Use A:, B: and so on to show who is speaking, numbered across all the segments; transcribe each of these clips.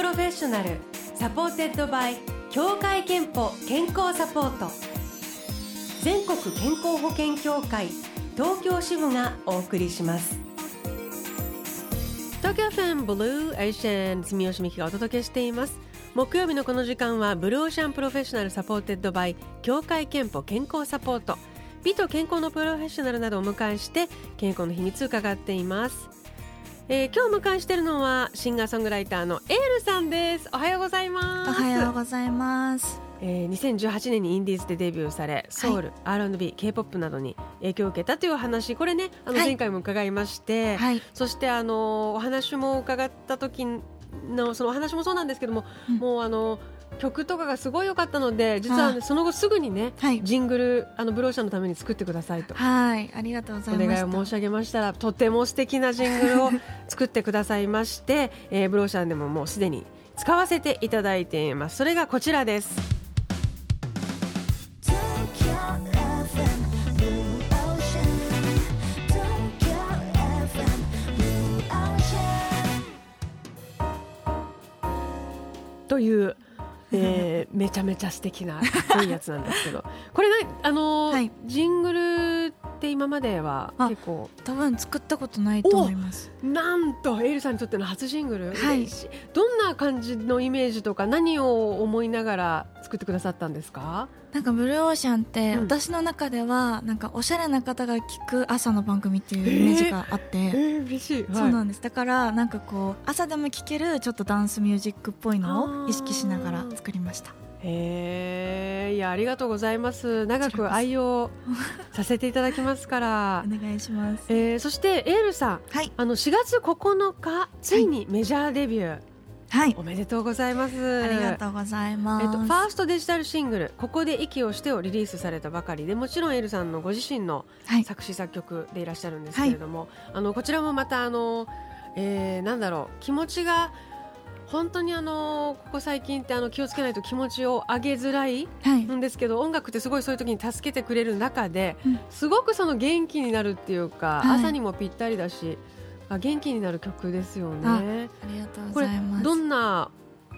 A: プロフェッショナル supported by 協会けんぽ健康サポート。全国健康保険協会東京支部がお送りします。東京 FM ブルーオーシャン住吉美希がお届けしています。木曜日のこの時間はブルーオーシャンプロフェッショナル supported by 協会けんぽ健康サポート。美と健康のプロフェッショナルなどをお迎えして健康の秘密を伺っています。えー、今日迎えしているのはシンガーソングライターのエールさんです。おはようございます。
B: おはようございます。
A: えー、2018年にインディーズでデビューされソウル、はい、R&B、K-POP などに影響を受けたという話。これねあの前回も伺いまして、はい、そしてあのお話も伺った時のそのお話もそうなんですけども、うん、もうあの曲とかがすごい良かったので実は、ね、その後すぐにね、はい、ジングルあのブローシャンのために作ってくださいと。
B: はい。ありがとうございますお
A: 願いを申し上げましたらとても素敵なジングルを作ってくださいまして、えー、ブローシャンでももうすでに使わせていただいています。それがこちらですめちゃめちゃ素敵なかっこいいやつなんですけど。これあのーはい、ジングルって今までは結構。
B: 多分作ったことないと思います。
A: なんとエイルさんにとっての初ジングル、はい、どんな感じのイメージとか何を思いながら作ってくださったんですか？
B: なんかブルーオーシャンって私の中ではなんかおしゃれな方が聞く朝の番組っていうイメージがあって、えー
A: えー、嬉しい、
B: はい、そうなんです。だからなんかこう朝でも聴けるちょっとダンスミュージックっぽいのを意識しながら作りました
A: へえいやありがとうございます。長く愛用させていただきますから。
B: お願いします、
A: えー、そしてエールさん、はい、あの4月9日ついにメジャーデビュー、はい。
B: はい、
A: おめでとうございます。
B: ありがとうございます。えっと、
A: ファーストデジタルシングル、ここで息をしてをリリースされたばかり。で、もちろんエルさんのご自身の作詞作曲でいらっしゃるんですけれども、はい、あのこちらもまたあの、えー、なんだろう気持ちが本当にあのここ最近ってあの気をつけないと気持ちを上げづらいんですけど、はい、音楽ってすごいそういう時に助けてくれる中で、うん、すごくその元気になるっていうか、はい、朝にもぴったりだし。あ元気になる曲ですよね。あ
B: りがとうございます。
A: どんな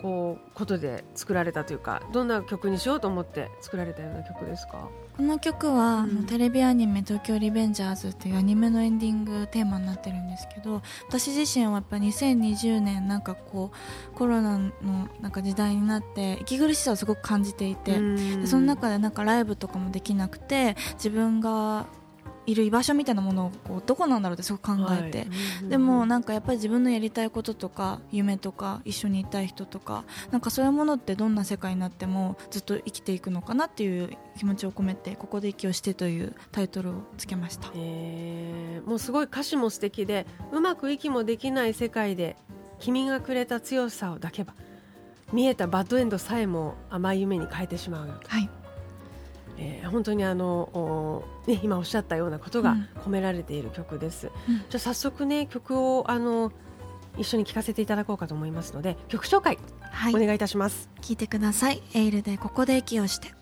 A: こうことで作られたというかどんな曲にしようと思って作られたような曲ですか？
B: この曲は、うん、テレビアニメ「東京リベンジャーズ」っていうアニメのエンディングテーマになってるんですけど私自身はやっぱ2020年なんかこうコロナのなんか時代になって息苦しさをすごく感じていて、その中でなんかライブとかもできなくて自分がいる居場所みたいなものをこうどこなんだろうってすごく考えて、はい、でもなんかやっぱり自分のやりたいこととか夢とか一緒にいたい人とかなんかそういうものってどんな世界になってもずっと生きていくのかなっていう気持ちを込めて「ここで息をして」というタイトルをつけました、
A: えー、もうすごい歌詞も素敵でうまく息もできない世界で君がくれた強さを抱けば見えたバッドエンドさえも甘い夢に変えてしまうよと。
B: はい
A: えー、本当にあの、ね、今おっしゃったようなことが込められている曲です。うん、じゃあ早速ね曲をあの一緒に聴かせていただこうかと思いますので曲紹介、はい、お願いいたします。
B: 聞いてください。エールでここで息をして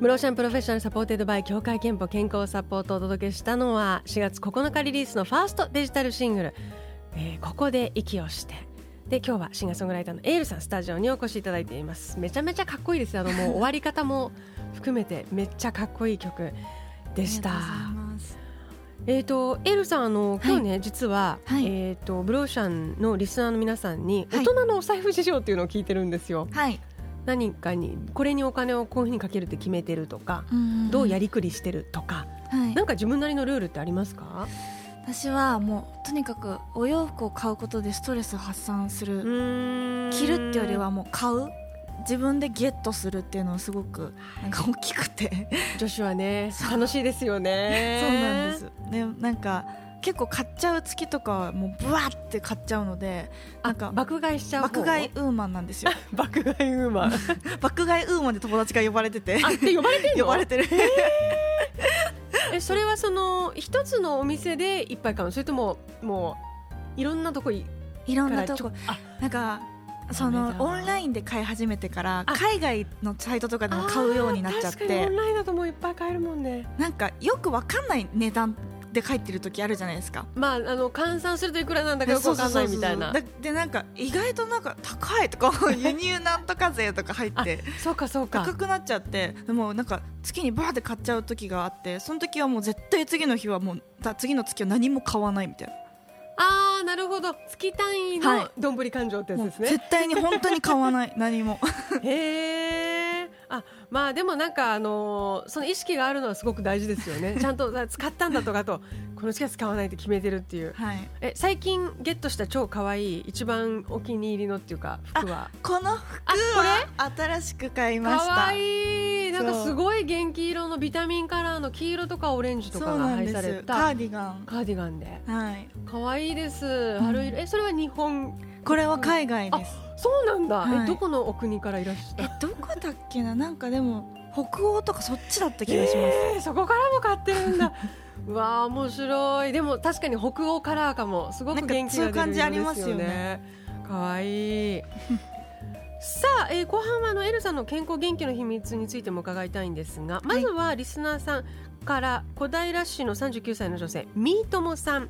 A: ブルーオーシャンプロフェッショナル supported by 協会けんぽ健康サポートをお届けしたのは4月9日リリースのファーストデジタルシングル「えー、ここで息をして」で今日はシンガーソングライターの eill さんスタジオにお越しいただいています。めちゃめちゃかっこいいです。あのもう終わり方も含めてめっちゃかっこいい曲でした。えーと、 eill さんあの今日ね、はい、実は、はい、えーと、ブルーオーシャンのリスナーの皆さんに大人のお財布事情っていうのを聞いてるんですよ。
B: はい、
A: 何かにこれにお金をこういうふうにかけるって決めてるとか、どうやりくりしてるとか、はい、なんか自分なりのルールってありますか？
B: 私はもうとにかくお洋服を買うことでストレスを発散する。着るってよりはもう買う。自分でゲットするっていうのはすごくなんか大きくて。
A: 女子はね楽しいですよね。
B: そうなんです。ねなんか結構買っちゃう月とかはもうブワって買っちゃうので
A: なんか爆買いしちゃう
B: 爆買いウーマンなんですよ。
A: 爆買いウーマン。
B: 爆買いウーマンで友達が呼ばれてて。
A: あって呼ばれて
B: る呼ばれてる。
A: えそれはその一つのお店で一杯買うそれとももういろんなとこい
B: いろんなとこ。なんかそのオンラインで買い始めてから
A: あ。
B: 海外のサイトとかでも買うようになっちゃっ
A: あー確かにオ
B: て
A: ンラインだともういっぱい買えるもんね。
B: なんかよくわかんない値段で書いてる時あるじゃないですか。
A: まああの換算するといくらなんだかよくわかんないみたいな。
B: でなんか意外となんか高いとか 輸入なんとか税とか入って
A: そうかそうか。
B: 高くなっちゃってでもなんか月にバーって買っちゃう時があってその時はもう絶対次の日はもうだ次の月は何も買わないみたいな。
A: ああなるほど。月単位の
B: はい。
A: どんぶり勘定ってやつですね、
B: 絶対に本当に買わない。何も。
A: へえあまあでもなんかあのーその意識があるのはすごく大事ですよね。ちゃんとあ使ったんだとかとこの月は使わないって決めてるっていう。
B: はい。
A: え最近ゲットした超可愛い一番お気に入りのっていうか服は？
B: この服
A: あこれ
B: は新しく買いました。
A: 可愛い。なんかすごい元気色のビタミンカラーの黄色とかオレンジとかが配された。
B: カーディガン。
A: カーディガンで。
B: はい。
A: 可愛いです。春色、えそれは日本
B: これは海外です。
A: そうなんだ、
B: はい。
A: えどこのお国からいらっしゃ
B: えどこだっけな？なんかでも北欧とかそっちだった気がします、
A: えーそこからも買ってるんだ。うわあ面白い。でも確かに北欧カラーかも。すごく元気が出る
B: なんかそういう感じあります
A: 色です
B: よね。
A: 可愛い さあ、えー後半はあのエルさんの健康元気の秘密についても伺いたいんですがまずはリスナーさんから小平市の39歳の女性みーともさん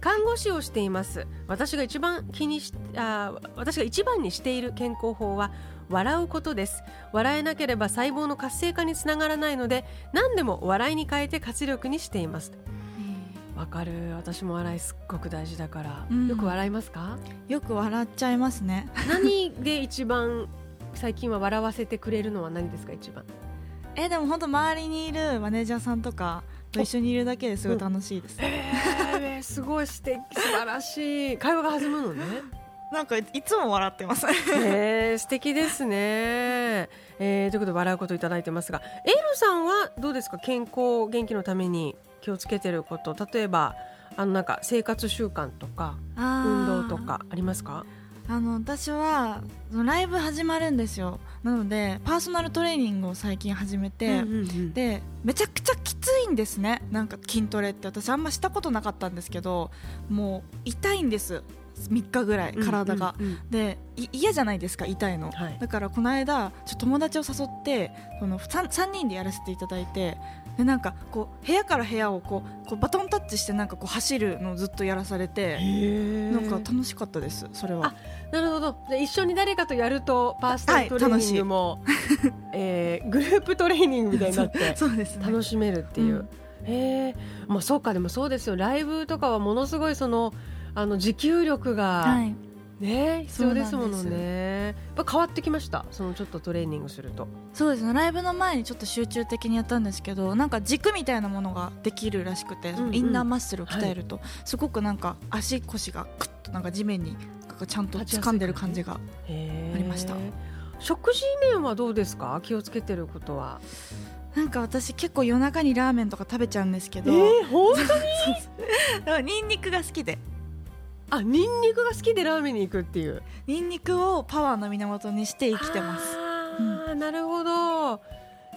A: 看護師をしています。私が一番気にしあー私が一番にしている健康法は笑うことです。笑えなければ細胞の活性化につながらないので何でも笑いに変えて活力にしています。わかる。私も笑いすっごく大事だから、
B: うん。
A: よく笑いますか？
B: よく笑っちゃいますね。
A: 何で一番最近は笑わせてくれるのは何ですか一番？
B: えでも本当周りにいるマネージャーさんとかと一緒にいるだけですごい楽しいです、
A: えー、すごい素敵素晴らしい。会話が弾むのね。
B: なんかいつも笑ってます。
A: えー、素敵ですね、えー、ということで笑うこといただいてますがエルさんはどうですか？健康元気のために気をつけてること。例えばあのなんか生活習慣とか運動とかありますか？
B: あの私はそのライブ始まるんですよ。なのでパーソナルトレーニングを最近始めて、
A: うんうんうん。
B: でめちゃくちゃきついんですね。なんか筋トレって。私あんましたことなかったんですけどもう痛いんです3日ぐらい体が、
A: うんうん。うん
B: でい嫌じゃないですか痛いの、
A: はい。
B: だからこの間ちょっと友達を誘ってその 3, 3人でやらせていただいてでなんかこう部屋から部屋をこうこうバトンタッチしてなんかこう走るのをずっとやらされて
A: へ
B: なんか楽しかったですそれは。
A: あなるほど。じゃあ一緒に誰かとやるとパーソナルトレーニングも、えーグループトレーニングみたいになって
B: そうです。ね。
A: 楽しめるっていう、
B: うん。
A: へえまあそうかでもそうですよ。ライブとかはものすごいそのあの持久力が、
B: はい。
A: ね必要ですものね。やっぱ変わってきました？そのちょっとトレーニングすると。
B: そうですね。ライブの前にちょっと集中的にやったんですけどなんか軸みたいなものができるらしくて、
A: うんうん。
B: インナーマッスルを鍛えると、すごくなんか足腰がクッとなんか地面にちゃんと掴んでる感じがありました。
A: 食事面はどうですか？気をつけてることは。
B: なんか私結構夜中にラーメンとか食べちゃうんですけど、
A: ー、本
B: でもニンニクが好きで。
A: 当あニンニクが好きでラーメンに行くっていう。
B: ニンニクをパワーの源にして生きてます。
A: あー、なるほど。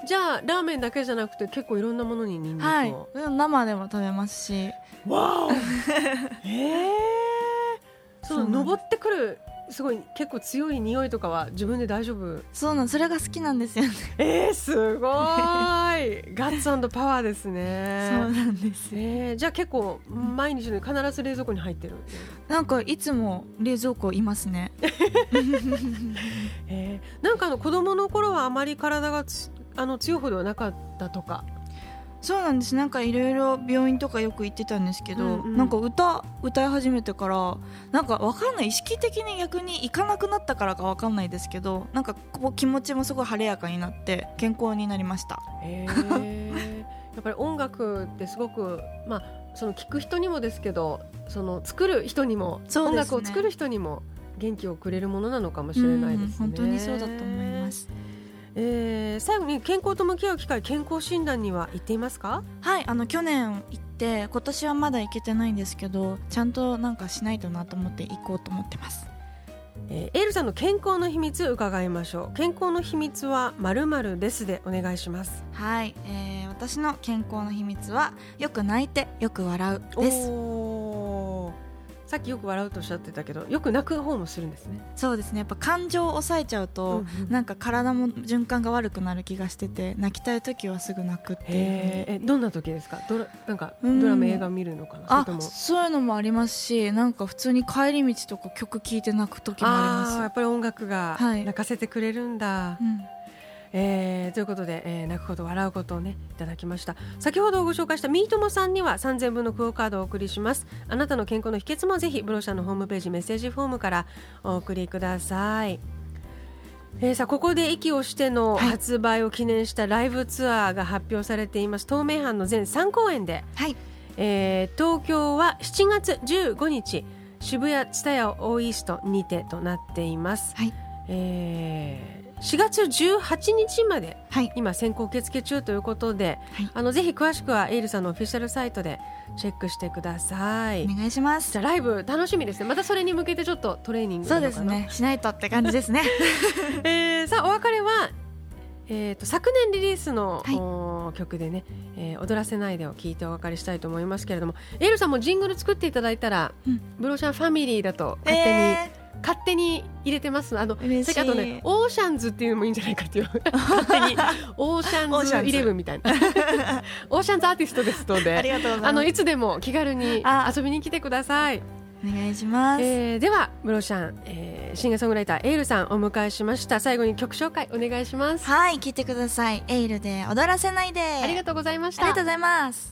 A: じゃあラーメンだけじゃなくて結構いろんなものにニンニクを、
B: はい。生でも食べますし。
A: わお。へえその
B: そう
A: 登ってくるすごい結構強い匂いとかは自分で大丈夫？
B: そうなんそれが好きなんですよね。
A: えー、すごーい。ガッツパワーです
B: そう
A: ね
B: なんです
A: えー、じゃあ結構毎日の必ず冷蔵庫に入ってる？
B: なんかいつも冷蔵庫いますね。
A: えー、なんかあの子供の頃はあまり体がつあの強い方ではなかったとか？
B: そうなんです。なんかいろいろ病院とかよく行ってたんですけど、
A: うんうん。
B: なんか歌歌い始めてからなんかわかんない。意識的に逆に行かなくなったからかわかんないですけどなんかこう気持ちもすごい晴れやかになって健康になりました。
A: えー、やっぱり音楽ってすごくまあその聴く人にもですけどその作る人にも、
B: ね。
A: 楽を作る人にも元気をくれるものなのかもしれないですね。
B: うん本当にそうだと思います
A: えー、最後に健康と向き合う機会健康診断には行っていますか？
B: はいあの去年行って今年はまだ行けてないんですけどちゃんとなんかしないとなと思って行こうと思ってます。
A: えーエールさんの健康の秘密伺いましょう。健康の秘密はまるまるですでお願いします。
B: はい、えー私の健康の秘密はよく泣いてよく笑うです
A: さっきよく笑うとおっしゃってたけどよく泣く方もするんですね。
B: そうですね。やっぱ感情を抑えちゃうと、
A: うんうん。
B: なんか体も循環が悪くなる気がしてて泣きたい時はすぐ泣くって
A: えどんな時ですか？ドラなんか
B: うん。
A: ドラマ映画見るのかな？それ
B: あ
A: とも。
B: そういうのもありますしなんか普通に帰り道とか曲聴いて泣く時もあります。
A: やっぱり音楽が
B: はい。
A: 泣かせてくれるんだ、
B: うん
A: えーということで、えー泣くこと笑うことをねいただきました。先ほどご紹介したミートモさんには3000分のクオカードをお送りします。あなたの健康の秘訣もぜひブロシャのホームページメッセージフォームからお送りください。えー、さあここで息をしての
B: はい。
A: 発売を記念したライブツアーが発表されています、東名阪の全3公演で、
B: はい。
A: えー東京は7月15日渋谷蔦屋オーイーストにてとなっています、
B: はい。
A: えー4月18日まで
B: はい。
A: 今先行受付中ということで、
B: はい。
A: あのぜひ詳しくはエイルさんのオフィシャルサイトでチェックしてください、
B: お願いします。
A: じゃあライブ楽しみですね。またそれに向けてちょっとトレーニング
B: そうですね。しないとって感じですね。
A: えーさあお別れは、えー、と昨年リリースの、
B: はい。
A: お曲でね、えー踊らせないで」を聞いてお別れしたいと思いますけれどもエイルさんもジングル作っていただいたら、
B: うん。
A: ブロシャンファミリーだと勝手に、
B: え
A: 勝手に入れてます。あの
B: 嬉しい。
A: あとねオーシャンズっていうのもいいんじゃないかっていう。勝手にオーシャンズイレブンみたいな。オーシャンズ。アーティストですの
B: ーありがとうございます。
A: あのいつでも気軽に
B: あ。
A: 遊びに来てください。
B: お願いします、
A: えーではムロシャン、えーシンガーソングライターエイルさんお迎えしました。最後に曲紹介お願いします。
B: はい聞いてください。エイルで踊らせないで。
A: ありがとうございました。
B: ありがとうございます